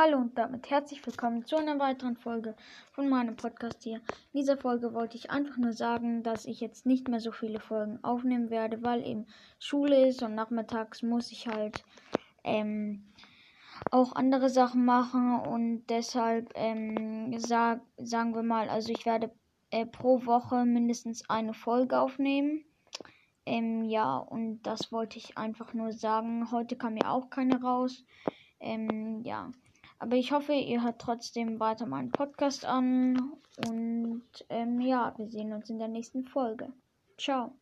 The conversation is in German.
Hallo und damit herzlich willkommen zu einer weiteren Folge von meinem Podcast hier. In dieser Folge wollte ich einfach nur sagen, dass ich jetzt nicht mehr so viele Folgen aufnehmen werde, weil eben Schule ist und nachmittags muss ich halt ähm, auch andere Sachen machen und deshalb ähm, sag, sagen wir mal, also ich werde äh, pro Woche mindestens eine Folge aufnehmen. Ähm, ja, und das wollte ich einfach nur sagen. Heute kam ja auch keine raus. Ähm, ja. Aber ich hoffe, ihr hört trotzdem weiter meinen Podcast an. Und ähm, ja, wir sehen uns in der nächsten Folge. Ciao.